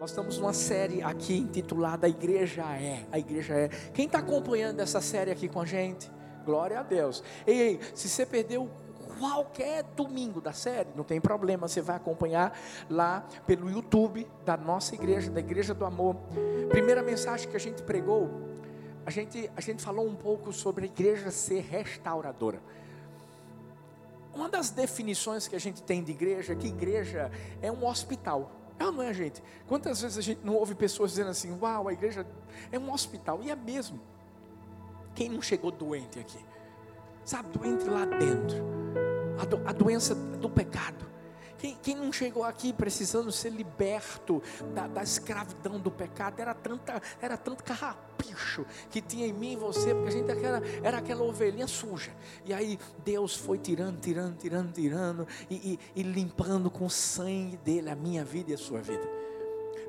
Nós estamos numa série aqui intitulada A Igreja é. A Igreja é. Quem está acompanhando essa série aqui com a gente? Glória a Deus. Ei, ei, se você perdeu qualquer domingo da série, não tem problema, você vai acompanhar lá pelo YouTube da nossa igreja, da Igreja do Amor. Primeira mensagem que a gente pregou, a gente, a gente falou um pouco sobre a igreja ser restauradora. Uma das definições que a gente tem de igreja é que igreja é um hospital. É ou não é, gente? Quantas vezes a gente não ouve pessoas dizendo assim: Uau, a igreja é um hospital? E é mesmo. Quem não chegou doente aqui? Sabe, doente lá dentro. A, do, a doença do pecado. Quem, quem, não chegou aqui precisando ser liberto da, da, escravidão do pecado? Era, tanta, era tanto carrapicho que tinha em mim e você, porque a gente era, era aquela ovelhinha suja. E aí Deus foi tirando, tirando, tirando, tirando e, e, e limpando com o sangue dele a minha vida e a sua vida.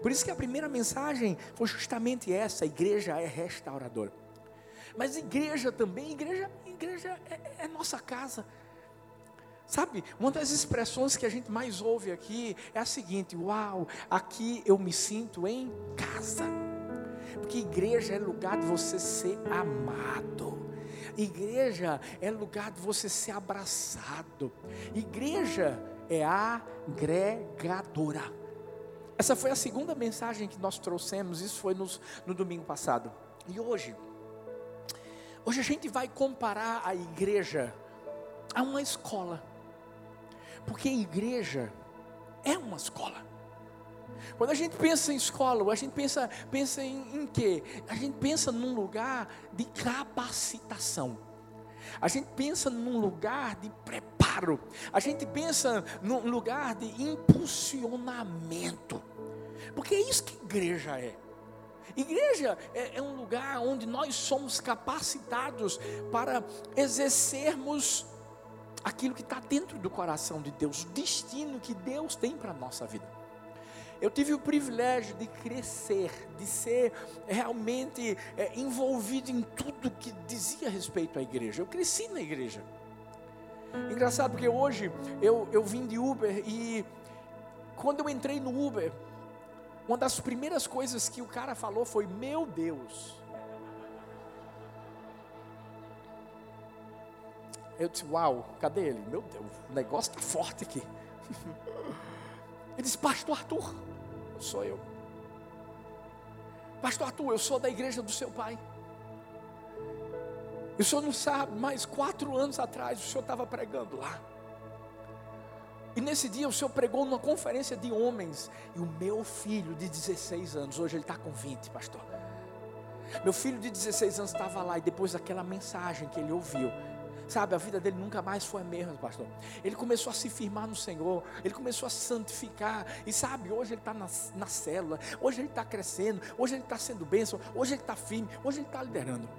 Por isso que a primeira mensagem foi justamente essa: a igreja é restauradora. Mas igreja também, igreja, igreja é, é nossa casa. Sabe, uma das expressões que a gente mais ouve aqui é a seguinte: Uau, aqui eu me sinto em casa. Porque igreja é lugar de você ser amado. Igreja é lugar de você ser abraçado. Igreja é agregadora. Essa foi a segunda mensagem que nós trouxemos, isso foi nos, no domingo passado. E hoje, hoje a gente vai comparar a igreja a uma escola. Porque a igreja é uma escola. Quando a gente pensa em escola, a gente pensa, pensa em, em quê? A gente pensa num lugar de capacitação. A gente pensa num lugar de preparo. A gente pensa num lugar de impulsionamento. Porque é isso que igreja é. Igreja é, é um lugar onde nós somos capacitados para exercermos aquilo que está dentro do coração de Deus, o destino que Deus tem para a nossa vida. Eu tive o privilégio de crescer, de ser realmente é, envolvido em tudo que dizia respeito à igreja. Eu cresci na igreja. Engraçado porque hoje eu, eu vim de Uber e quando eu entrei no Uber, uma das primeiras coisas que o cara falou foi: Meu Deus, Eu disse, uau, cadê ele? Meu Deus, o negócio está forte aqui. Ele disse, pastor Arthur, sou eu. Pastor Arthur, eu sou da igreja do seu pai. E o senhor não sabe, mas quatro anos atrás o senhor estava pregando lá. E nesse dia o senhor pregou numa conferência de homens. E o meu filho de 16 anos, hoje ele está com 20, pastor. Meu filho de 16 anos estava lá e depois daquela mensagem que ele ouviu, Sabe, a vida dele nunca mais foi a mesma, pastor. Ele começou a se firmar no Senhor, ele começou a santificar. E sabe, hoje ele está na, na célula, hoje ele está crescendo, hoje ele está sendo bênção, hoje ele está firme, hoje ele está liderando.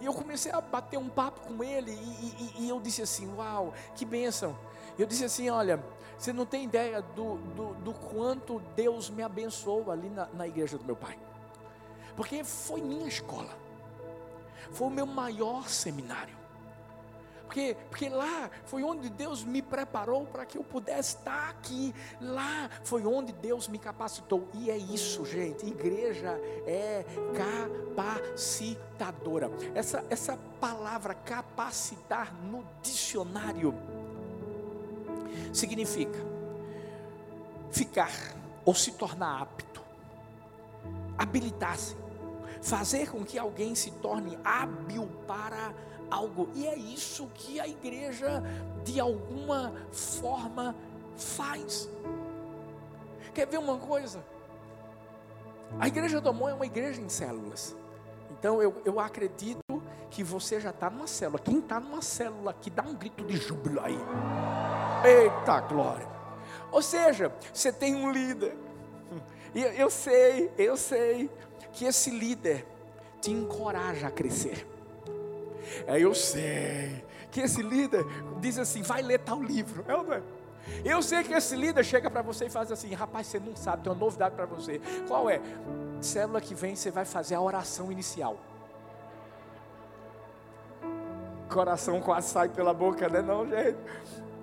E eu comecei a bater um papo com ele, e, e, e eu disse assim: Uau, que bênção. Eu disse assim: Olha, você não tem ideia do, do, do quanto Deus me abençoou ali na, na igreja do meu pai, porque foi minha escola, foi o meu maior seminário. Porque, porque lá foi onde Deus me preparou para que eu pudesse estar aqui. Lá foi onde Deus me capacitou. E é isso, gente. Igreja é capacitadora. Essa, essa palavra capacitar no dicionário significa ficar ou se tornar apto, habilitar-se, fazer com que alguém se torne hábil para algo. E é isso que a igreja, de alguma forma, faz. Quer ver uma coisa? A igreja do amor é uma igreja em células. Então eu, eu acredito que você já está numa célula. Quem está numa célula aqui, dá um grito de júbilo aí. Eita glória! Ou seja, você tem um líder. E eu sei, eu sei que esse líder te encoraja a crescer. É, eu sei que esse líder diz assim: vai ler tal livro. É ou não é? Eu sei que esse líder chega para você e faz assim: rapaz, você não sabe, tem uma novidade para você. Qual é? Célula que vem, você vai fazer a oração inicial. Coração quase sai pela boca, né? Não, gente.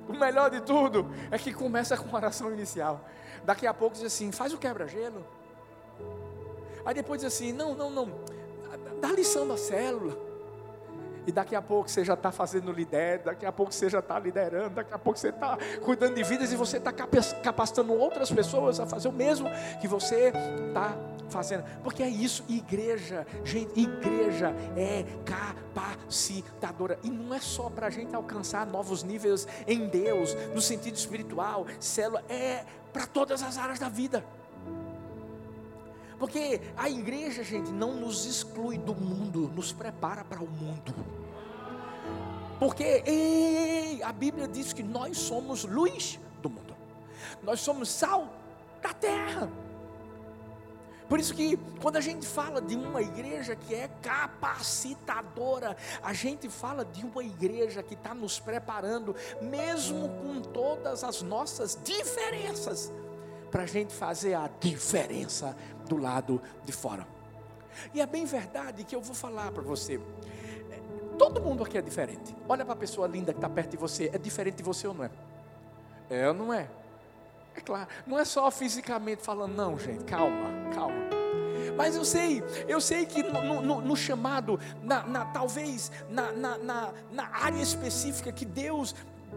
o melhor de tudo é que começa com oração inicial. Daqui a pouco diz assim: faz o quebra-gelo. Aí depois diz assim: não, não, não, dá lição da célula. E daqui a pouco você já está fazendo líder, daqui a pouco você já está liderando, daqui a pouco você está cuidando de vidas e você está capacitando outras pessoas a fazer o mesmo que você está fazendo. Porque é isso, igreja, gente, igreja é capacitadora. E não é só para a gente alcançar novos níveis em Deus, no sentido espiritual, célula, é para todas as áreas da vida. Porque a igreja, gente, não nos exclui do mundo, nos prepara para o mundo. Porque ei, a Bíblia diz que nós somos luz do mundo. Nós somos sal da terra. Por isso que quando a gente fala de uma igreja que é capacitadora, a gente fala de uma igreja que está nos preparando, mesmo com todas as nossas diferenças, para a gente fazer a diferença do lado de fora. E é bem verdade que eu vou falar para você. Todo mundo aqui é diferente. Olha para a pessoa linda que está perto de você. É diferente de você ou não é? É ou não é? É claro. Não é só fisicamente falando, não, gente. Calma, calma. Mas eu sei, eu sei que no, no, no chamado, na, na, talvez na, na área específica que Deus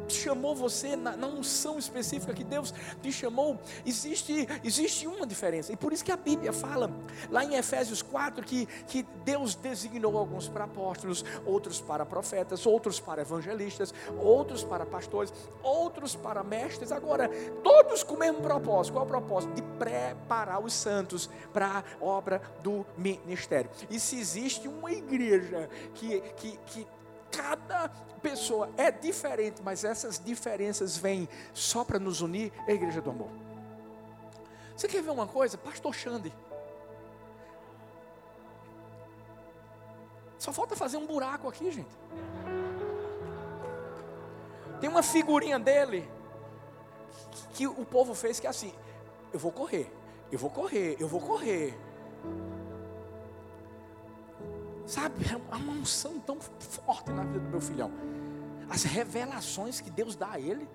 chamou você na, na, unção específica que Deus te chamou, existe, existe uma diferença. E por isso que a Bíblia fala, lá em Efésios 4, que, que Deus designou alguns para apóstolos, outros para profetas, outros para evangelistas, outros para pastores, outros para mestres. Agora, todos com o mesmo propósito. Qual é o propósito? De preparar os santos para a obra do ministério. E se existe uma igreja que, que, que cada pessoa é diferente, mas essas diferenças vêm só para nos unir, a igreja do amor. Você quer ver uma coisa? Pastor Xande. Só falta fazer um buraco aqui, gente. Tem uma figurinha dele que, que o povo fez que é assim: eu vou correr, eu vou correr, eu vou correr. Sabe, é uma unção tão forte na vida do meu filhão. As revelações que Deus dá a ele.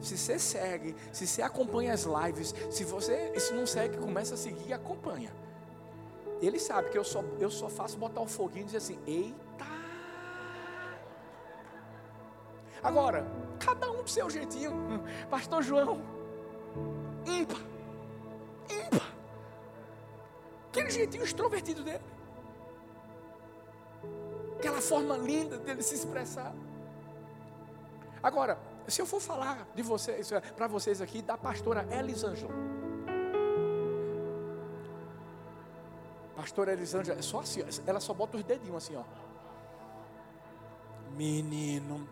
Se você segue, se você acompanha as lives, se você se não segue, começa a seguir e acompanha. Ele sabe que eu só, eu só faço botar o foguinho e dizer assim: eita. Agora, cada um do seu jeitinho. Pastor João, ímpar, ímpar. Aquele jeitinho extrovertido dele forma linda dele se expressar. Agora, se eu for falar de vocês, para vocês aqui, da pastora Elisângela. Pastora Elisângela, é só assim, ela só bota os dedinhos assim, ó. Menino,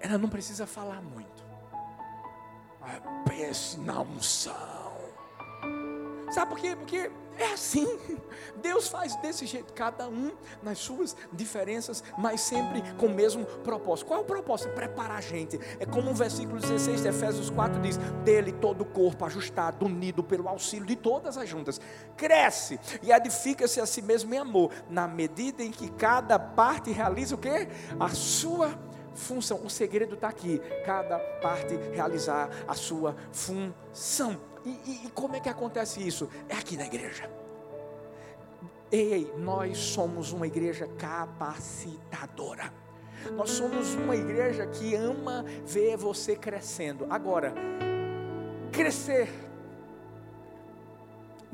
ela não precisa falar muito. Pense na unção. Sabe por quê? Porque é assim. Deus faz desse jeito, cada um nas suas diferenças, mas sempre com o mesmo propósito. Qual é o propósito? Preparar a gente. É como o versículo 16 de Efésios 4 diz: Dele todo o corpo ajustado, unido pelo auxílio de todas as juntas, cresce e edifica-se a si mesmo em amor, na medida em que cada parte realiza o que? A sua função. O segredo está aqui: cada parte realizar a sua função. E, e, e como é que acontece isso? É aqui na igreja. Ei, nós somos uma igreja capacitadora. Nós somos uma igreja que ama ver você crescendo. Agora, crescer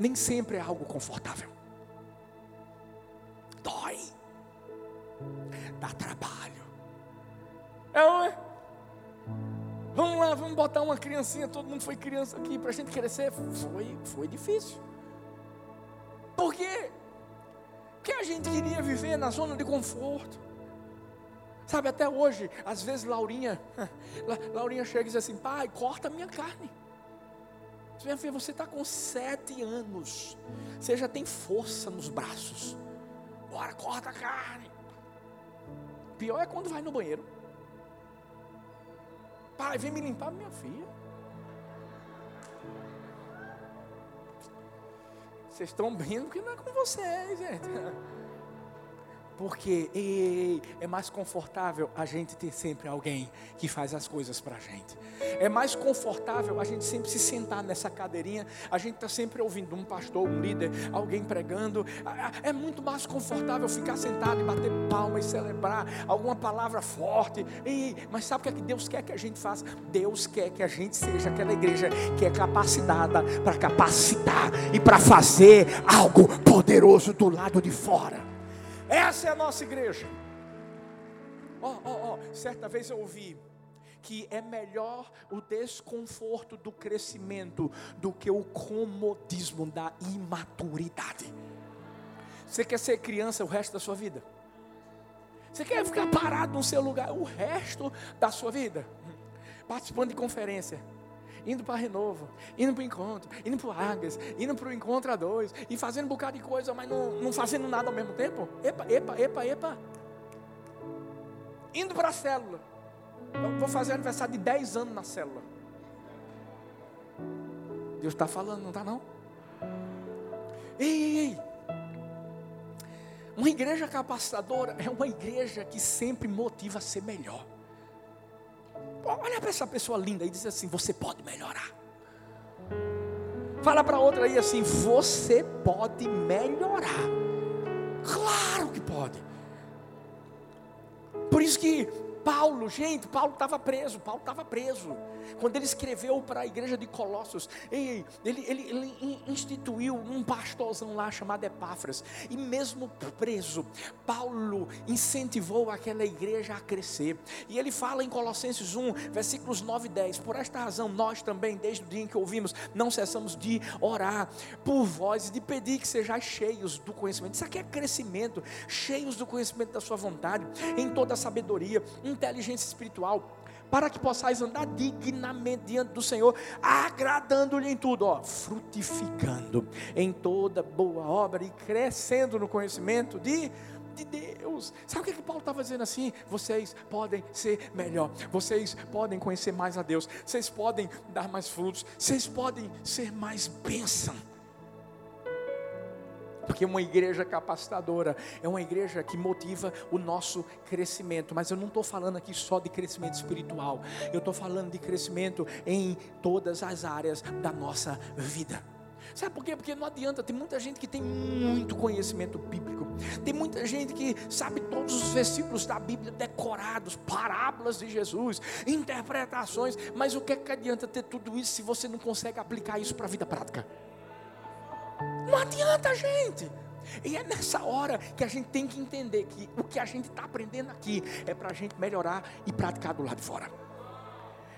nem sempre é algo confortável. Dói. Dá trabalho. É? Vamos botar uma criancinha, todo mundo foi criança aqui, para a gente crescer. Foi, foi difícil. Por quê? Porque a gente queria viver na zona de conforto. Sabe, até hoje, às vezes Laurinha, Laurinha chega e diz assim, pai, corta a minha carne. Minha filha, você está com sete anos. Você já tem força nos braços. Bora, corta a carne. Pior é quando vai no banheiro. Pai, vem me limpar minha filha. Vocês estão vendo que não é com vocês, gente. Porque ei, ei, é mais confortável a gente ter sempre alguém que faz as coisas para a gente. É mais confortável a gente sempre se sentar nessa cadeirinha. A gente está sempre ouvindo um pastor, um líder, alguém pregando. É muito mais confortável ficar sentado e bater palma e celebrar alguma palavra forte. Ei, mas sabe o que, é que Deus quer que a gente faça? Deus quer que a gente seja aquela igreja que é capacitada para capacitar e para fazer algo poderoso do lado de fora. Essa é a nossa igreja. Ó, ó, ó, certa vez eu ouvi que é melhor o desconforto do crescimento do que o comodismo da imaturidade. Você quer ser criança o resto da sua vida? Você quer ficar parado no seu lugar o resto da sua vida? Participando de conferência indo para Renovo, indo para o encontro, indo para o indo para o encontro a dois, e fazendo um bocado de coisa, mas não, não fazendo nada ao mesmo tempo. Epa, epa, epa, epa. Indo para a célula. Eu vou fazer aniversário de 10 anos na célula. Deus está falando, não está não? Ei, ei, ei. Uma igreja capacitadora é uma igreja que sempre motiva a ser melhor. Olha para essa pessoa linda e diz assim: Você pode melhorar. Fala para outra aí assim: Você pode melhorar. Claro que pode. Por isso que Paulo, gente, Paulo estava preso, Paulo estava preso. Quando ele escreveu para a igreja de Colossos, ele, ele, ele, instituiu um pastorzão lá chamado Epáfras, e mesmo preso, Paulo incentivou aquela igreja a crescer. E ele fala em Colossenses 1, versículos 9 e 10: Por esta razão, nós também, desde o dia em que ouvimos, não cessamos de orar por vós e de pedir que sejais cheios do conhecimento. Isso aqui é crescimento, cheios do conhecimento da Sua vontade, em toda a sabedoria, inteligência espiritual para que possais andar dignamente diante do Senhor, agradando-lhe em tudo, ó, frutificando em toda boa obra e crescendo no conhecimento de de Deus. Sabe o que, que Paulo estava dizendo assim? Vocês podem ser melhor, vocês podem conhecer mais a Deus, vocês podem dar mais frutos, vocês podem ser mais bênção. Porque uma igreja capacitadora é uma igreja que motiva o nosso crescimento. Mas eu não estou falando aqui só de crescimento espiritual, eu estou falando de crescimento em todas as áreas da nossa vida. Sabe por quê? Porque não adianta, tem muita gente que tem muito conhecimento bíblico, tem muita gente que sabe todos os versículos da Bíblia decorados, parábolas de Jesus, interpretações, mas o que, é que adianta ter tudo isso se você não consegue aplicar isso para a vida prática? Não adianta, gente. E é nessa hora que a gente tem que entender que o que a gente está aprendendo aqui é para a gente melhorar e praticar do lado de fora.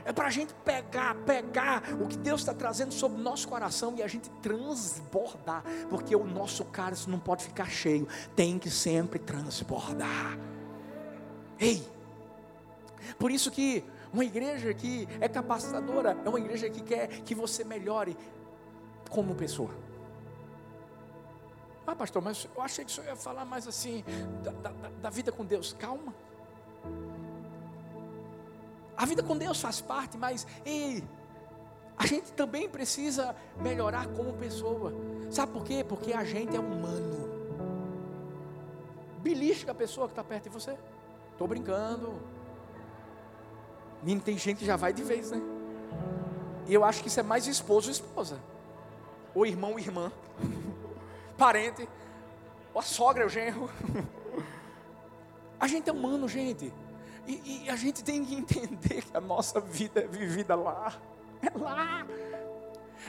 É para a gente pegar, pegar o que Deus está trazendo sobre o nosso coração e a gente transbordar, porque o nosso cálice não pode ficar cheio, tem que sempre transbordar. Ei, por isso que uma igreja que é capacitadora é uma igreja que quer que você melhore como pessoa. Ah, pastor, mas eu achei que o senhor ia falar mais assim da, da, da vida com Deus. Calma. A vida com Deus faz parte, mas a gente também precisa melhorar como pessoa. Sabe por quê? Porque a gente é humano. Belisca a pessoa que está perto de você. Estou brincando. Nem tem gente que já vai de vez, né? E eu acho que isso é mais esposo ou esposa. Ou irmão ou irmã parente, ou a sogra, o genro. A gente é humano, gente. E, e, a gente tem que entender que a nossa vida é vivida lá. É lá.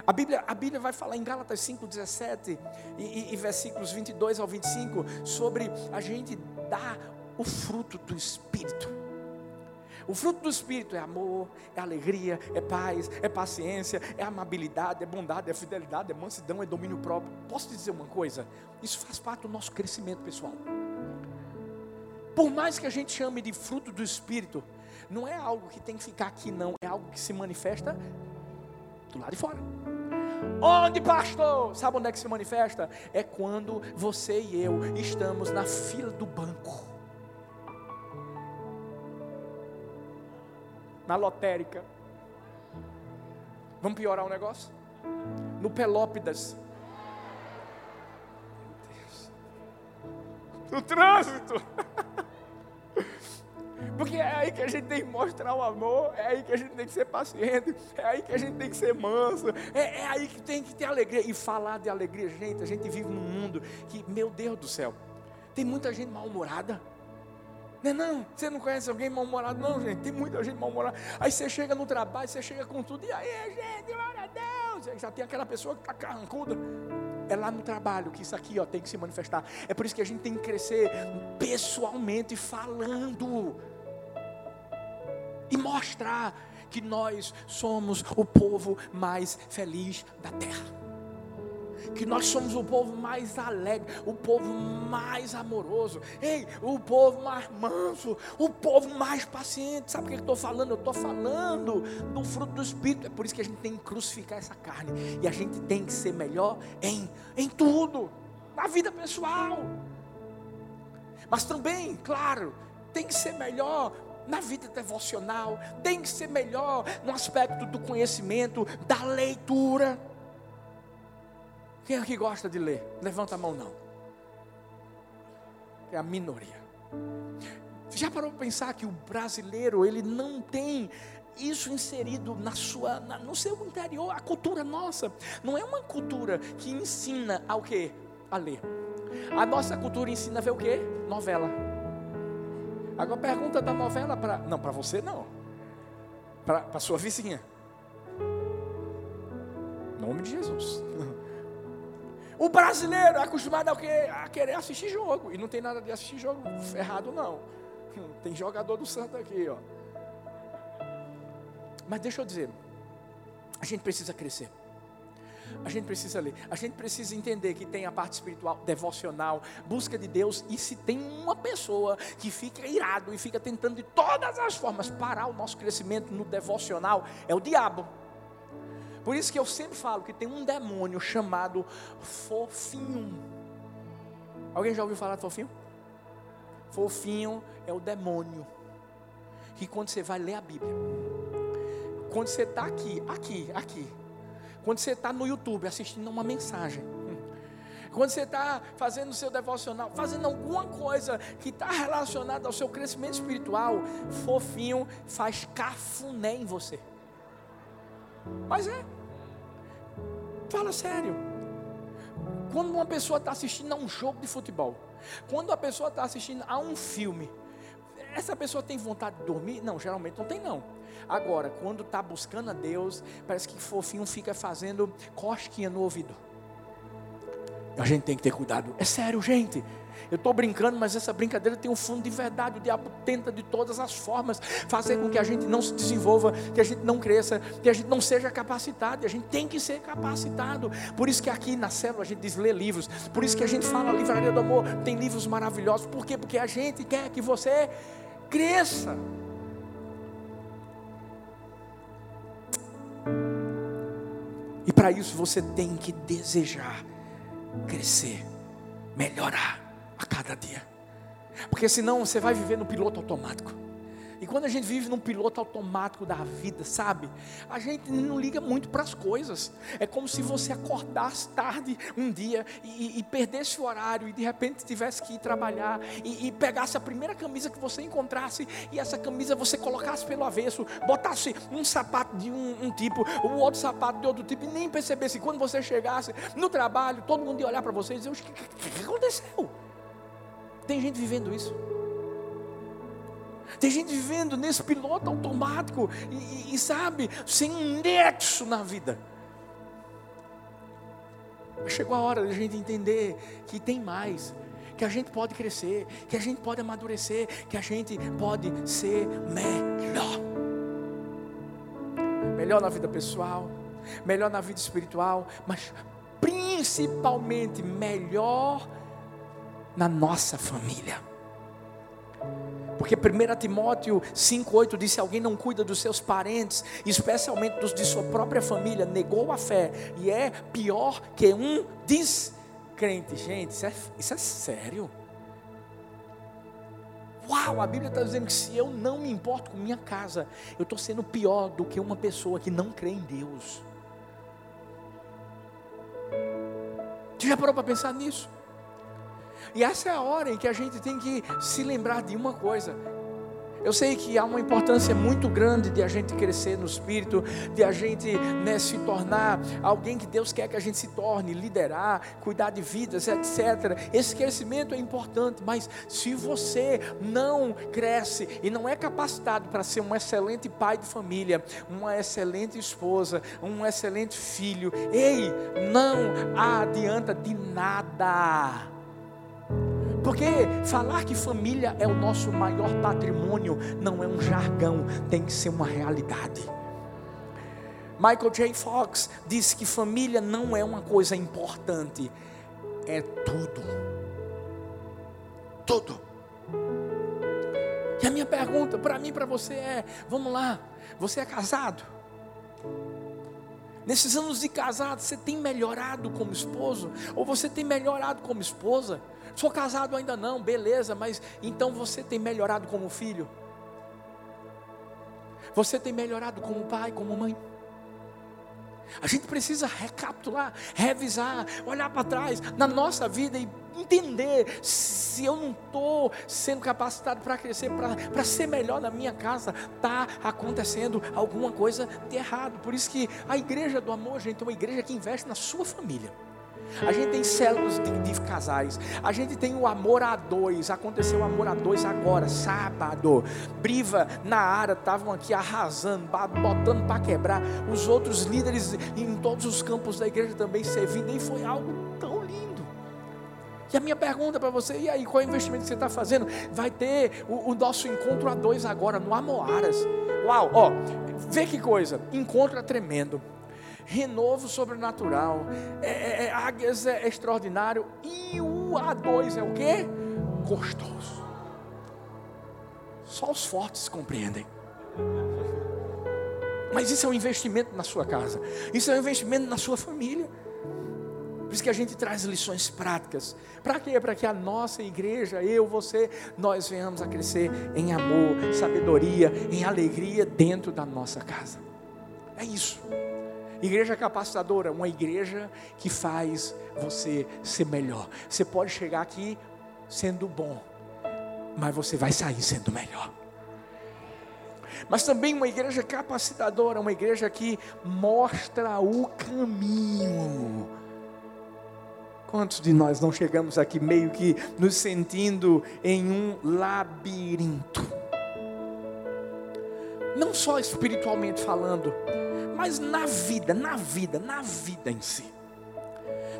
A Bíblia, a Bíblia vai falar em Gálatas 5, 17 e, e, e versículos 22 ao 25 sobre a gente dar o fruto do Espírito. O fruto do Espírito é amor, é alegria, é paz, é paciência, é amabilidade, é bondade, é fidelidade, é mansidão, é domínio próprio. Posso te dizer uma coisa? Isso faz parte do nosso crescimento pessoal. Por mais que a gente chame de fruto do Espírito, não é algo que tem que ficar aqui, não. É algo que se manifesta do lado de fora. Onde, pastor? Sabe onde é que se manifesta? É quando você e eu estamos na fila do banco na lotérica. Vamos piorar o negócio? No Pelópidas. no trânsito. Porque é aí que a gente tem que mostrar o amor, é aí que a gente tem que ser paciente, é aí que a gente tem que ser manso, é, é aí que tem que ter alegria. E falar de alegria, gente, a gente vive num mundo que, meu Deus do céu, tem muita gente mal-humorada. Não, é não, você não conhece alguém mal-humorado, não, gente. Tem muita gente mal-humorada. Aí você chega no trabalho, você chega com tudo, e aí, gente, glória a Deus. Já tem aquela pessoa que está carrancuda. É lá no trabalho que isso aqui ó, tem que se manifestar. É por isso que a gente tem que crescer pessoalmente, falando e mostrar que nós somos o povo mais feliz da terra. Que nós somos o povo mais alegre, o povo mais amoroso, ei, o povo mais manso, o povo mais paciente. Sabe o que eu estou falando? Eu estou falando do fruto do Espírito. É por isso que a gente tem que crucificar essa carne. E a gente tem que ser melhor em, em tudo, na vida pessoal. Mas também, claro, tem que ser melhor na vida devocional, tem que ser melhor no aspecto do conhecimento, da leitura. Quem aqui gosta de ler? Levanta a mão não. É a minoria. Já parou para pensar que o brasileiro ele não tem isso inserido na sua, na, no seu interior, a cultura nossa não é uma cultura que ensina ao que a ler. A nossa cultura ensina a ver o que? Novela. Agora pergunta da novela para. Não, para você não. Para sua vizinha. Em nome de Jesus. O brasileiro é acostumado a, a querer assistir jogo. E não tem nada de assistir jogo errado, não. Tem jogador do santo aqui, ó. Mas deixa eu dizer, a gente precisa crescer. A gente precisa ler, a gente precisa entender que tem a parte espiritual, devocional, busca de Deus, e se tem uma pessoa que fica irado e fica tentando de todas as formas parar o nosso crescimento no devocional, é o diabo. Por isso que eu sempre falo que tem um demônio chamado fofinho. Alguém já ouviu falar de fofinho? Fofinho é o demônio. Que quando você vai ler a Bíblia, quando você está aqui, aqui, aqui, quando você está no YouTube assistindo uma mensagem, quando você está fazendo o seu devocional, fazendo alguma coisa que está relacionada ao seu crescimento espiritual, fofinho faz cafuné em você. Mas é, fala sério. Quando uma pessoa está assistindo a um jogo de futebol, quando a pessoa está assistindo a um filme, essa pessoa tem vontade de dormir? Não, geralmente não tem não. Agora, quando está buscando a Deus, parece que fofinho fica fazendo cosquinha no ouvido. A gente tem que ter cuidado. É sério, gente. Eu estou brincando, mas essa brincadeira tem um fundo de verdade. O diabo tenta de todas as formas fazer com que a gente não se desenvolva, que a gente não cresça, que a gente não seja capacitado. E a gente tem que ser capacitado. Por isso que aqui na célula a gente diz ler livros. Por isso que a gente fala Livraria do Amor tem livros maravilhosos. Por quê? Porque a gente quer que você cresça. E para isso você tem que desejar crescer, melhorar a cada dia. Porque senão você vai viver no piloto automático. E quando a gente vive num piloto automático da vida, sabe? A gente não liga muito para as coisas. É como se você acordasse tarde um dia e, e, perdesse o horário e de repente tivesse que ir trabalhar e, e, pegasse a primeira camisa que você encontrasse e essa camisa você colocasse pelo avesso, botasse um sapato de um, um tipo, o outro sapato de outro tipo e nem percebesse. Quando você chegasse no trabalho, todo mundo ia olhar para você e dizer: o que, que, que aconteceu? Tem gente vivendo isso. Tem gente vivendo nesse piloto automático e, e, e sabe, sem um nexo na vida. Chegou a hora de a gente entender que tem mais, que a gente pode crescer, que a gente pode amadurecer, que a gente pode ser melhor. Melhor na vida pessoal, melhor na vida espiritual, mas principalmente melhor na nossa família. Porque 1 Timóteo 5,8 diz: se alguém não cuida dos seus parentes, especialmente dos de sua própria família, negou a fé e é pior que um descrente. Gente, isso é, isso é sério. Uau, a Bíblia está dizendo que se eu não me importo com minha casa, eu estou sendo pior do que uma pessoa que não crê em Deus. Você já parou para pensar nisso? E essa é a hora em que a gente tem que se lembrar de uma coisa: eu sei que há uma importância muito grande de a gente crescer no espírito, de a gente né, se tornar alguém que Deus quer que a gente se torne, liderar, cuidar de vidas, etc. Esse crescimento é importante, mas se você não cresce e não é capacitado para ser um excelente pai de família, uma excelente esposa, um excelente filho, ei, não adianta de nada. Porque falar que família é o nosso maior patrimônio não é um jargão, tem que ser uma realidade. Michael J. Fox disse que família não é uma coisa importante, é tudo. Tudo. E a minha pergunta para mim e para você é: vamos lá, você é casado? Nesses anos de casado, você tem melhorado como esposo? Ou você tem melhorado como esposa? Sou casado ainda não, beleza, mas então você tem melhorado como filho? Você tem melhorado como pai, como mãe? A gente precisa recapitular, revisar, olhar para trás na nossa vida e entender se eu não estou sendo capacitado para crescer, para ser melhor na minha casa, está acontecendo alguma coisa de errado. Por isso que a igreja do amor, gente, é uma igreja que investe na sua família. A gente tem células de, de, casais. A gente tem o amor a dois. Aconteceu o amor a dois agora, sábado. Briva na área estavam aqui arrasando, botando para quebrar. Os outros líderes em todos os campos da igreja também servindo. E foi algo. E a minha pergunta para você, e aí, qual é o investimento que você está fazendo? Vai ter o, o, nosso encontro a dois agora, no Amoaras. Uau, ó, vê que coisa, encontro é tremendo renovo sobrenatural, é, é, é, águias é extraordinário, e o A2 é o que? Gostoso. Só os fortes compreendem. Mas isso é um investimento na sua casa, isso é um investimento na sua família. Por isso que a gente traz lições práticas. Para quê? Para que a nossa igreja, eu, você, nós venhamos a crescer em amor, sabedoria, em alegria dentro da nossa casa. É isso. Igreja capacitadora, uma igreja que faz você ser melhor. Você pode chegar aqui sendo bom, mas você vai sair sendo melhor. Mas também uma igreja capacitadora, uma igreja que mostra o caminho. Quantos de nós não chegamos aqui meio que nos sentindo em um labirinto? Não só espiritualmente falando, mas na vida, na vida, na vida em si.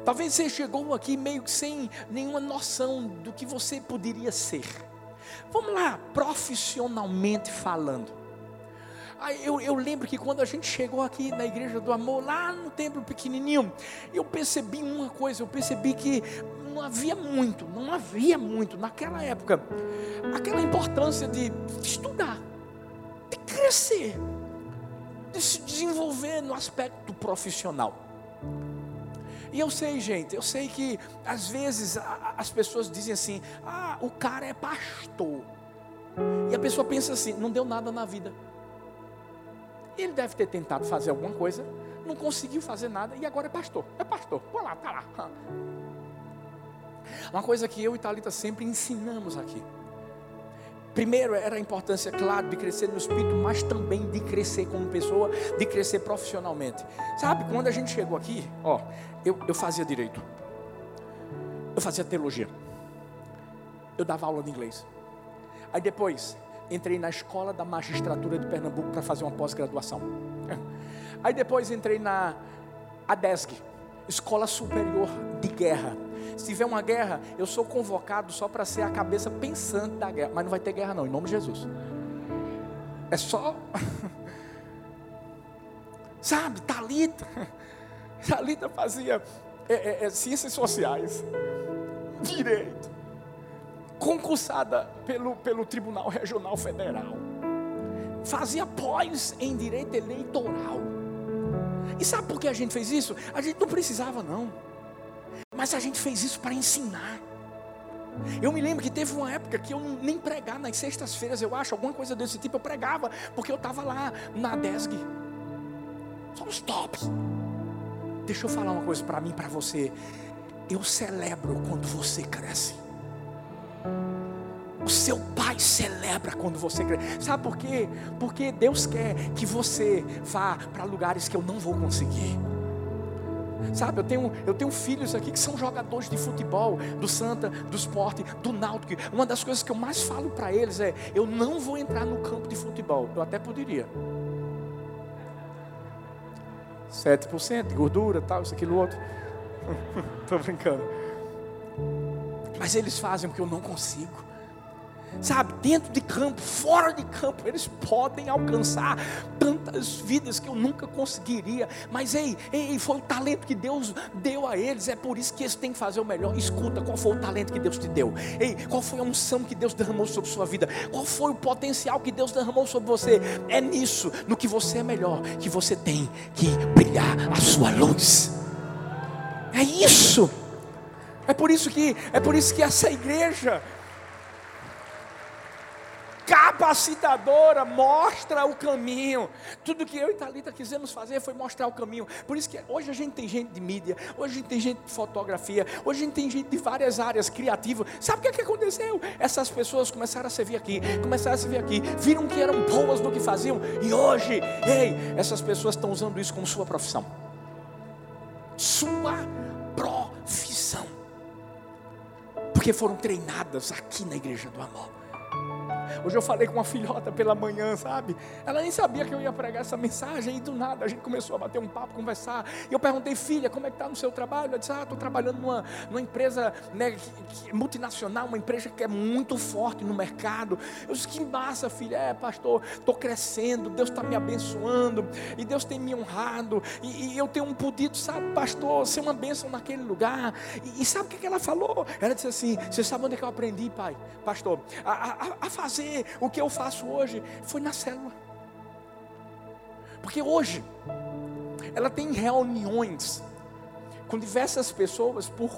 Talvez você chegou aqui meio que sem nenhuma noção do que você poderia ser. Vamos lá, profissionalmente falando. Eu, eu, lembro que quando a gente chegou aqui na igreja do amor, lá no templo pequenininho, eu percebi uma coisa, eu percebi que não havia muito, não havia muito naquela época, aquela importância de estudar, de crescer de se desenvolver no aspecto profissional. E eu sei, gente, eu sei que às vezes as pessoas dizem assim: ah, o cara é pastor. E a pessoa pensa assim: não deu nada na vida. Ele deve ter tentado fazer alguma coisa, não conseguiu fazer nada e agora é pastor. É pastor, pô lá, tá lá. Uma coisa que eu e Talita sempre ensinamos aqui. Primeiro era a importância, claro, de crescer no espírito, mas também de crescer como pessoa, de crescer profissionalmente. Sabe, quando a gente chegou aqui, ó, eu, eu fazia direito, eu fazia teologia, eu dava aula de inglês. Aí depois entrei na escola da magistratura de Pernambuco para fazer uma pós-graduação. Aí depois entrei na ADESG, Escola Superior de Guerra se tiver uma guerra, eu sou convocado só para ser a cabeça pensante da guerra. Mas não vai ter guerra, não, em nome de Jesus. É só. Sabe, Talita. Talita fazia é, é, é, ciências sociais, direito, concursada pelo, pelo Tribunal Regional Federal, fazia pós em direito eleitoral. E sabe por que a gente fez isso? A gente não precisava, não. Mas a gente fez isso para ensinar. Eu me lembro que teve uma época que eu nem pregar nas sextas-feiras, eu acho, alguma coisa desse tipo, eu pregava, porque eu estava lá na DESG. Só os tops. Deixa eu falar uma coisa para mim, para você. Eu celebro quando você cresce. O seu pai celebra quando você crê. Sabe por quê? Porque Deus quer que você vá para lugares que eu não vou conseguir. Sabe, eu tenho, eu tenho filhos aqui que são jogadores de futebol, do Santa, do esporte, do Náutico. Uma das coisas que eu mais falo para eles é: eu não vou entrar no campo de futebol. Eu até poderia. 7% de gordura, tal, isso, aquilo, outro. Estou brincando. Mas eles fazem porque eu não consigo sabe, dentro de campo, fora de campo, eles podem alcançar tantas vidas que eu nunca conseguiria. Mas ei, ei, foi o talento que Deus deu a eles, é por isso que eles têm que fazer o melhor. Escuta, qual foi o talento que Deus te deu? Ei, qual foi a unção que Deus derramou sobre sua vida? Qual foi o potencial que Deus derramou sobre você? É nisso, no que você é melhor, que você tem que brilhar a sua luz. É isso. É por isso que é por isso que essa igreja capacitadora, mostra o caminho. Tudo que eu e Talita quisemos fazer foi mostrar o caminho. Por isso que hoje a gente tem gente de mídia, hoje a gente tem gente de fotografia, hoje a gente tem gente de várias áreas criativas. Sabe o que, é que aconteceu? Essas pessoas começaram a servir aqui, começaram a servir aqui, viram que eram boas no que faziam, e hoje, ei, essas pessoas estão usando isso como sua profissão. Sua profissão. Porque foram treinadas aqui na igreja do amor. Hoje eu falei com uma filhota pela manhã, sabe? Ela nem sabia que eu ia pregar essa mensagem e do nada a gente começou a bater um papo, conversar. E eu perguntei, filha, como é que está no seu trabalho? Ela disse, ah, estou trabalhando numa, numa empresa né, multinacional, uma empresa que é muito forte no mercado. Eu disse, que massa, filha. É, pastor, estou crescendo, Deus está me abençoando e Deus tem me honrado. E, e, eu tenho um pedido, sabe, pastor, ser uma bênção naquele lugar. E, e sabe o que, que ela falou? Ela disse assim: Você sabe onde é que eu aprendi, pai? Pastor, a, a, a fazer fazer o que eu faço hoje foi na célula. Porque hoje ela tem reuniões com diversas pessoas por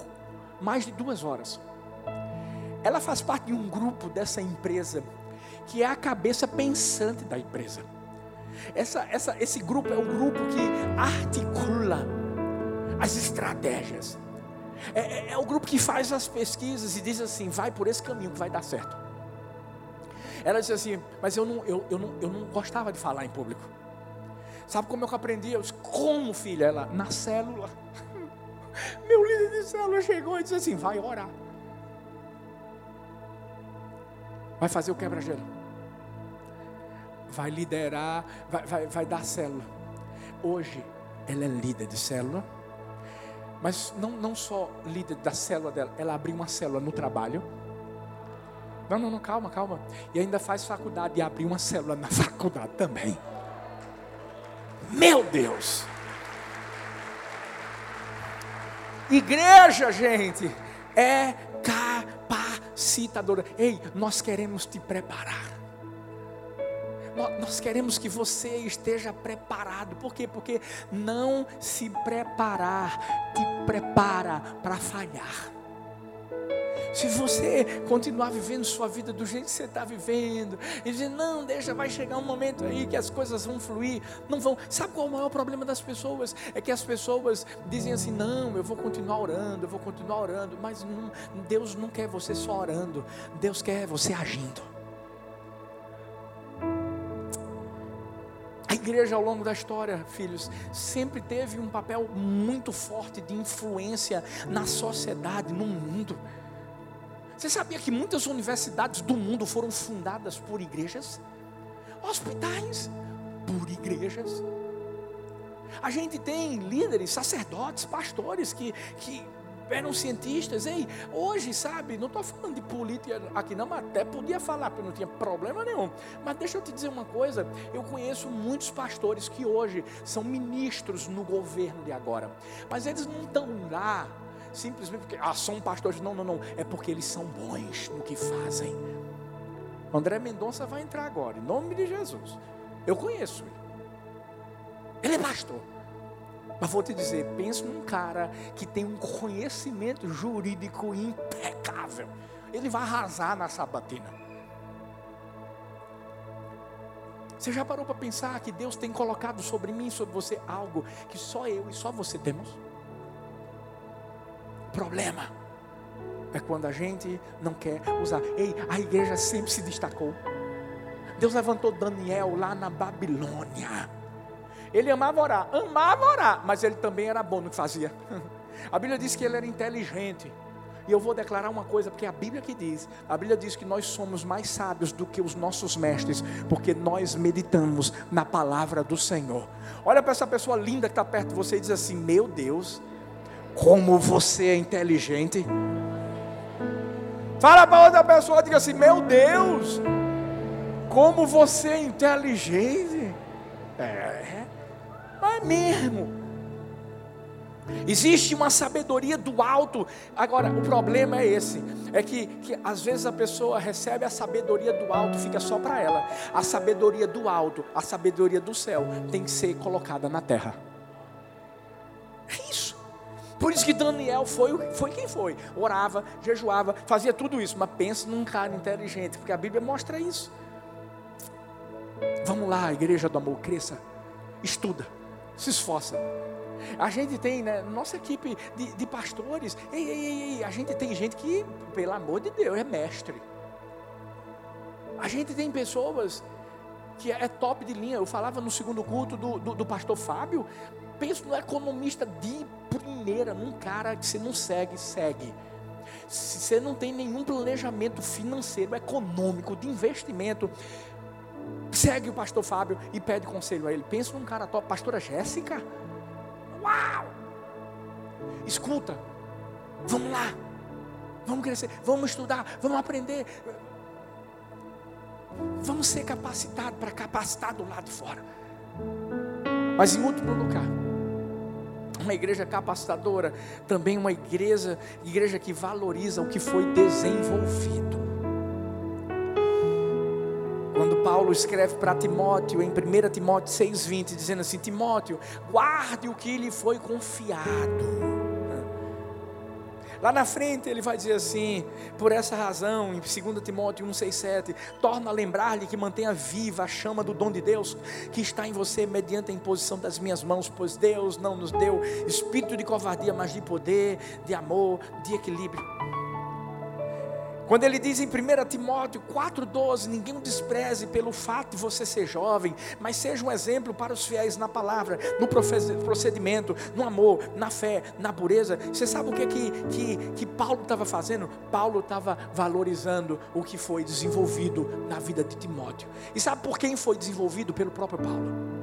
mais de duas horas. Ela faz parte de um grupo dessa empresa que é a cabeça pensante da empresa. Essa, essa, esse grupo é o grupo que articula as estratégias. É, é, é o grupo que faz as pesquisas e diz assim: vai por esse caminho que vai dar certo. Ela disse assim, mas eu não, eu, eu, não, eu não gostava de falar em público. Sabe como eu aprendi? Eu disse, como filha? Ela, na célula. Meu líder de célula chegou e disse assim: vai orar. Vai fazer o quebra-gelo. Vai liderar, vai, vai, vai dar célula. Hoje, ela é líder de célula. Mas não, não só líder da célula dela, ela abriu uma célula no trabalho não, não, não, calma, calma. E ainda faz faculdade e abrir uma célula na faculdade também. Meu Deus! Igreja, gente, é capacitadora. Ei, nós queremos te preparar. Nós queremos que você esteja preparado. Por quê? Porque não se preparar te prepara para falhar. Se você continuar vivendo sua vida do jeito que você está vivendo, e dizer, não, deixa, vai chegar um momento aí que as coisas vão fluir, não vão. Sabe qual é o maior problema das pessoas? É que as pessoas dizem assim, não, eu vou continuar orando, eu vou continuar orando, mas não, Deus não quer você só orando, Deus quer você agindo. A igreja ao longo da história, filhos, sempre teve um papel muito forte de influência na sociedade, no mundo. Você sabia que muitas universidades do mundo foram fundadas por igrejas? Hospitais por igrejas. A gente tem líderes, sacerdotes, pastores que, que eram cientistas. Ei, hoje, sabe, não estou falando de política aqui não, mas até podia falar, porque não tinha problema nenhum. Mas deixa eu te dizer uma coisa: eu conheço muitos pastores que hoje são ministros no governo de agora, mas eles não estão lá simplesmente porque ah, são pastores. Não, não, não. É porque eles são bons no que fazem. André Mendonça vai entrar agora, em nome de Jesus. Eu conheço ele. Ele é pastor. Mas vou te dizer, pensa num cara que tem um conhecimento jurídico impecável. Ele vai arrasar na sabatina. Você já parou para pensar que Deus tem colocado sobre mim, sobre você, algo que só eu e só você temos? Problema é quando a gente não quer usar. Ei, a igreja sempre se destacou. Deus levantou Daniel lá na Babilônia. Ele amava orar, amava orar, mas ele também era bom no que fazia. A Bíblia diz que ele era inteligente. E eu vou declarar uma coisa, porque a Bíblia que diz, a Bíblia diz que nós somos mais sábios do que os nossos mestres, porque nós meditamos na palavra do Senhor. Olha para essa pessoa linda que está perto de você e diz assim: Meu Deus, como você é inteligente. Fala para outra pessoa, diga assim: Meu Deus, como você é inteligente. É, é mesmo. Existe uma sabedoria do alto. Agora, o problema é esse: é que, que às vezes a pessoa recebe a sabedoria do alto, fica só para ela. A sabedoria do alto, a sabedoria do céu, tem que ser colocada na terra. É isso. Por isso que Daniel foi, foi quem foi. Orava, jejuava, fazia tudo isso. Mas pensa num cara inteligente, porque a Bíblia mostra isso. Vamos lá, igreja do amor, cresça, estuda, se esforça a gente tem, né, nossa equipe de, de pastores, ei, ei, ei, a gente tem gente que, pelo amor de Deus, é mestre. A gente tem pessoas que é top de linha. Eu falava no segundo culto do, do, do pastor Fábio. Penso no economista de primeira, num cara que você não segue, segue. Se você não tem nenhum planejamento financeiro, econômico, de investimento, segue o pastor Fábio e pede conselho a ele. Pensa num cara top, pastora Jéssica. Uau! Escuta, vamos lá, vamos crescer, vamos estudar, vamos aprender, vamos ser capacitados para capacitar do lado de fora. Mas em último lugar, uma igreja capacitadora, também uma igreja, igreja que valoriza o que foi desenvolvido. Quando Paulo escreve para Timóteo, em 1 Timóteo 6,20, dizendo assim: Timóteo, guarde o que lhe foi confiado. Lá na frente ele vai dizer assim: por essa razão, em 2 Timóteo 1,6,7, torna a lembrar-lhe que mantenha viva a chama do dom de Deus que está em você mediante a imposição das minhas mãos, pois Deus não nos deu espírito de covardia, mas de poder, de amor, de equilíbrio. Quando ele diz em 1 Timóteo 4,12: Ninguém o despreze pelo fato de você ser jovem, mas seja um exemplo para os fiéis na palavra, no procedimento, no amor, na fé, na pureza. Você sabe o que, que, que, que Paulo estava fazendo? Paulo estava valorizando o que foi desenvolvido na vida de Timóteo. E sabe por quem foi desenvolvido? Pelo próprio Paulo.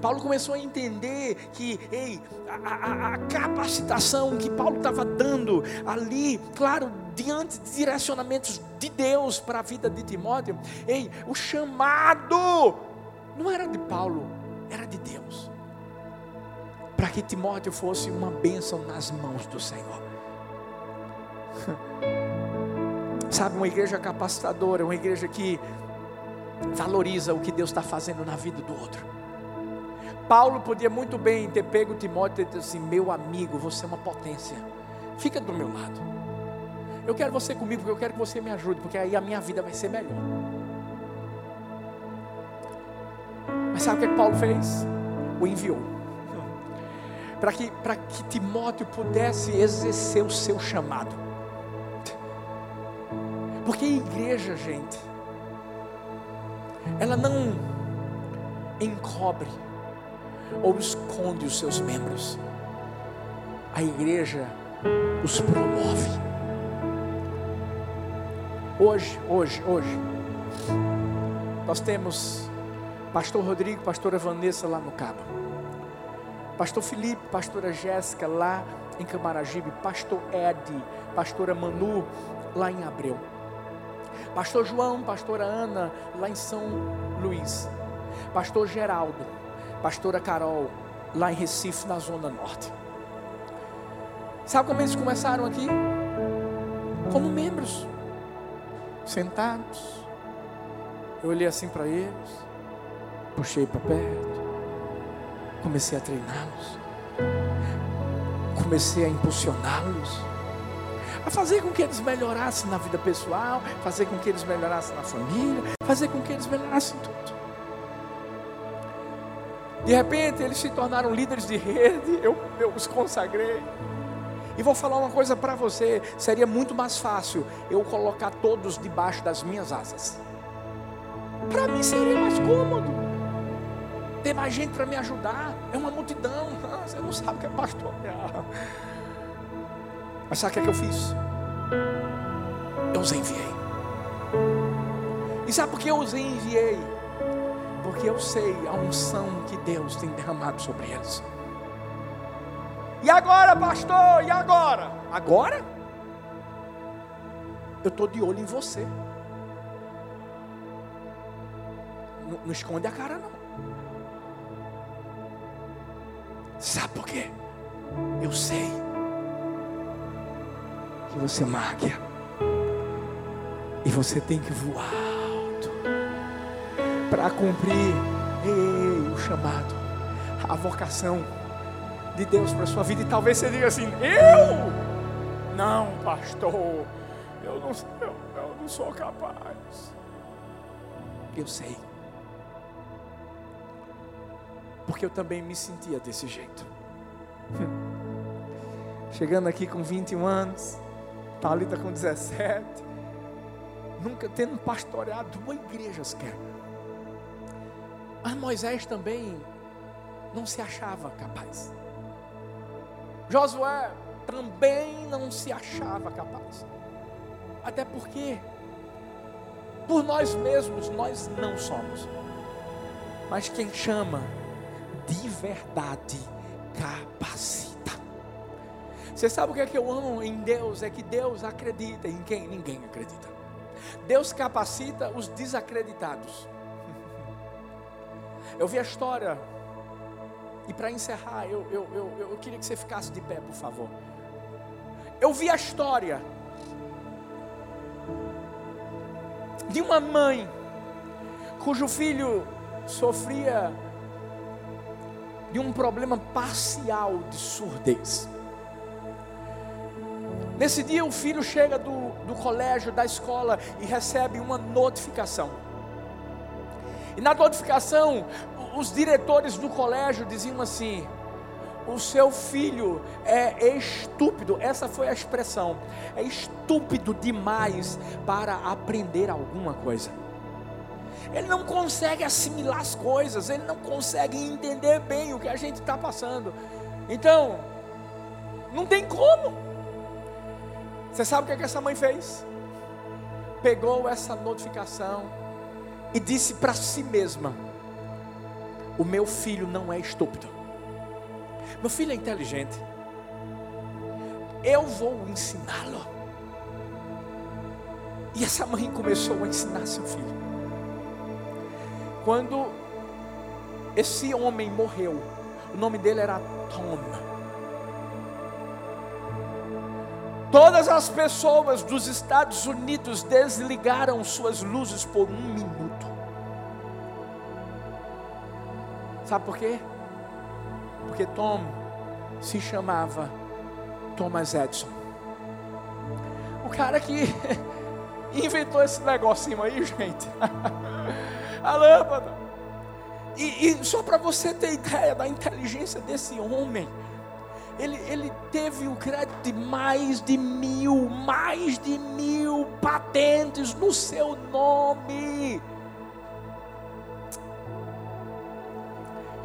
Paulo começou a entender que, ei, a, a, a capacitação que Paulo estava dando ali, claro, diante de direcionamentos de Deus para a vida de Timóteo, ei, o chamado não era de Paulo, era de Deus. Para que Timóteo fosse uma bênção nas mãos do Senhor. Sabe, uma igreja capacitadora, uma igreja que valoriza o que Deus está fazendo na vida do outro. Paulo podia muito bem ter pego Timóteo e dito assim: Meu amigo, você é uma potência, fica do meu lado. Eu quero você comigo, porque eu quero que você me ajude, porque aí a minha vida vai ser melhor. Mas sabe o que, é Paulo fez? O enviou. Para que, que Timóteo pudesse exercer o seu chamado. Porque a igreja, gente, ela não encobre ou esconde os seus membros. A igreja os promove. Hoje, hoje, hoje, nós temos Pastor Rodrigo, Pastora Vanessa lá no Cabo, Pastor Felipe, Pastora Jéssica lá em Camaragibe, Pastor Ed, Pastora Manu lá em Abreu, Pastor João, Pastora Ana lá em São Luís, Pastor Geraldo, pastora Carol, lá em Recife, na Zona Norte. Sabe como eles começaram aqui? Como membros, sentados. Eu olhei assim para eles, puxei para perto, comecei a treiná-los, comecei a impulsioná-los, a fazer com que eles melhorassem na vida pessoal, fazer com que eles melhorassem na família, fazer com que eles melhorassem tudo. De repente eles se tornaram líderes de rede, eu, eu os consagrei. E vou falar uma coisa para você: seria muito mais fácil eu colocar todos debaixo das minhas asas. Para mim seria mais cômodo. Ter mais gente para me ajudar. É uma multidão. Você não sabe o que é pastorear. Mas sabe o que, é que eu fiz? Eu os enviei. E sabe por que eu os enviei? Porque eu sei a unção que Deus tem derramado sobre eles. E agora, pastor? E agora? Agora? Eu estou de olho em você. Não, não esconde a cara, não. Sabe por quê? Eu sei que você máquia. E você tem que voar para cumprir ei, o chamado, a vocação de Deus para a sua vida. E talvez você diga assim: Eu? Não, pastor, eu não, eu, eu não sou capaz. Eu sei. Porque eu também me sentia desse jeito. Chegando aqui com 21 anos, Thalita com 17, nunca tendo pastoreado duas igrejas, quer. Mas Moisés também não se achava capaz. Josué também não se achava capaz. Até porque, por nós mesmos, nós não somos. Mas quem chama de verdade capacita. Você sabe o que é que eu amo em Deus? É que Deus acredita em quem ninguém acredita. Deus capacita os desacreditados. Eu vi a história e para encerrar, eu, eu, eu, eu queria que você ficasse de pé, por favor. Eu vi a história de uma mãe cujo filho sofria de um problema parcial de surdez. Nesse dia, o filho chega do, do colégio, da escola e recebe uma notificação. E na notificação, os diretores do colégio diziam assim: o seu filho é estúpido, essa foi a expressão, é estúpido demais para aprender alguma coisa. Ele não consegue assimilar as coisas, ele não consegue entender bem o que a gente está passando. Então, não tem como. Você sabe o que, é que essa mãe fez? Pegou essa notificação e disse para si mesma: o meu filho não é estúpido. Meu filho é inteligente. Eu vou ensiná-lo. E essa mãe começou a ensinar seu filho. Quando esse homem morreu, o nome dele era Tom. Todas as pessoas dos Estados Unidos desligaram suas luzes por um minuto. Sabe por quê? Porque Tom se chamava Thomas Edison. O cara que inventou esse negocinho aí, gente. A lâmpada. E, e só para você ter ideia da inteligência desse homem, ele, ele teve o crédito de mais de mil, mais de mil patentes no seu nome.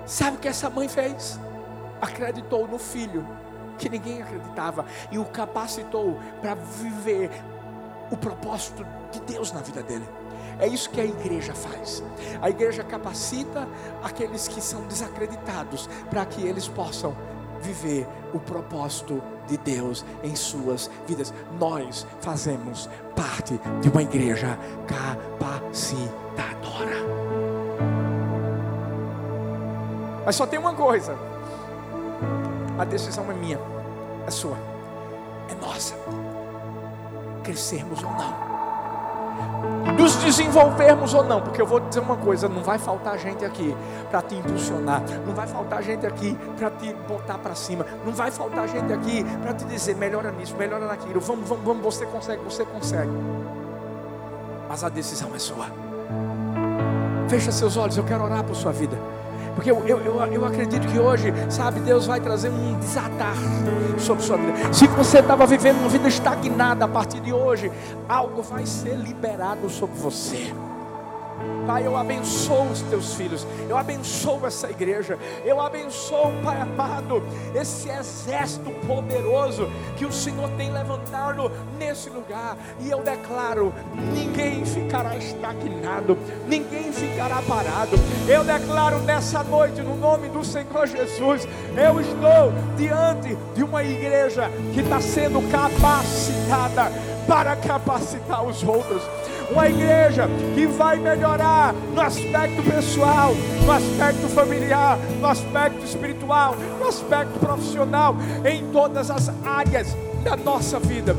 Sabe o que essa mãe fez? Acreditou no filho que ninguém acreditava e o capacitou para viver o propósito de Deus na vida dele. É isso que a igreja faz. A igreja capacita aqueles que são desacreditados para que eles possam viver o propósito de Deus em suas vidas. Nós fazemos parte de uma igreja capacitadora. Mas só tem uma coisa: a decisão é minha, é sua, é nossa. Crescermos ou não, nos desenvolvermos ou não, porque eu vou dizer uma coisa: não vai faltar gente aqui para te impulsionar, não vai faltar gente aqui para te botar para cima, não vai faltar gente aqui para te dizer melhora nisso, melhora naquilo, vamos, vamos, vamos, você consegue, você consegue. Mas a decisão é sua. Fecha seus olhos, eu quero orar por sua vida. Porque eu, eu, eu, eu acredito que hoje, sabe, Deus vai trazer um desatar sobre sua vida. Se você estava vivendo uma vida estagnada a partir de hoje, algo vai ser liberado sobre você. Pai, eu abençoo os teus filhos, eu abençoo essa igreja, eu abençoo, Pai amado, esse exército poderoso que o Senhor tem levantado nesse lugar, e eu declaro: ninguém ficará estagnado, ninguém ficará parado. Eu declaro nessa noite, no nome do Senhor Jesus, eu estou diante de uma igreja que está sendo capacitada para capacitar os outros uma igreja que vai melhorar no aspecto pessoal, no aspecto familiar, no aspecto espiritual, no aspecto profissional, em todas as áreas da nossa vida.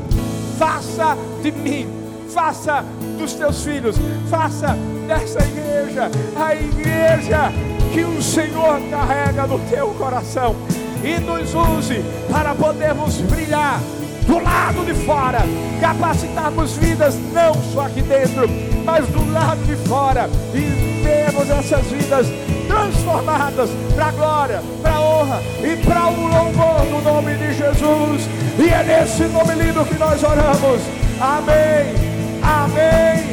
Faça de mim, faça dos teus filhos, faça dessa igreja a igreja que o Senhor carrega no teu coração e nos use para podermos brilhar do lado de fora, capacitarmos vidas não só aqui dentro, mas do lado de fora e vemos essas vidas transformadas para a glória, para a honra e para o louvor do nome de Jesus. E é nesse nome lindo que nós oramos. Amém. Amém.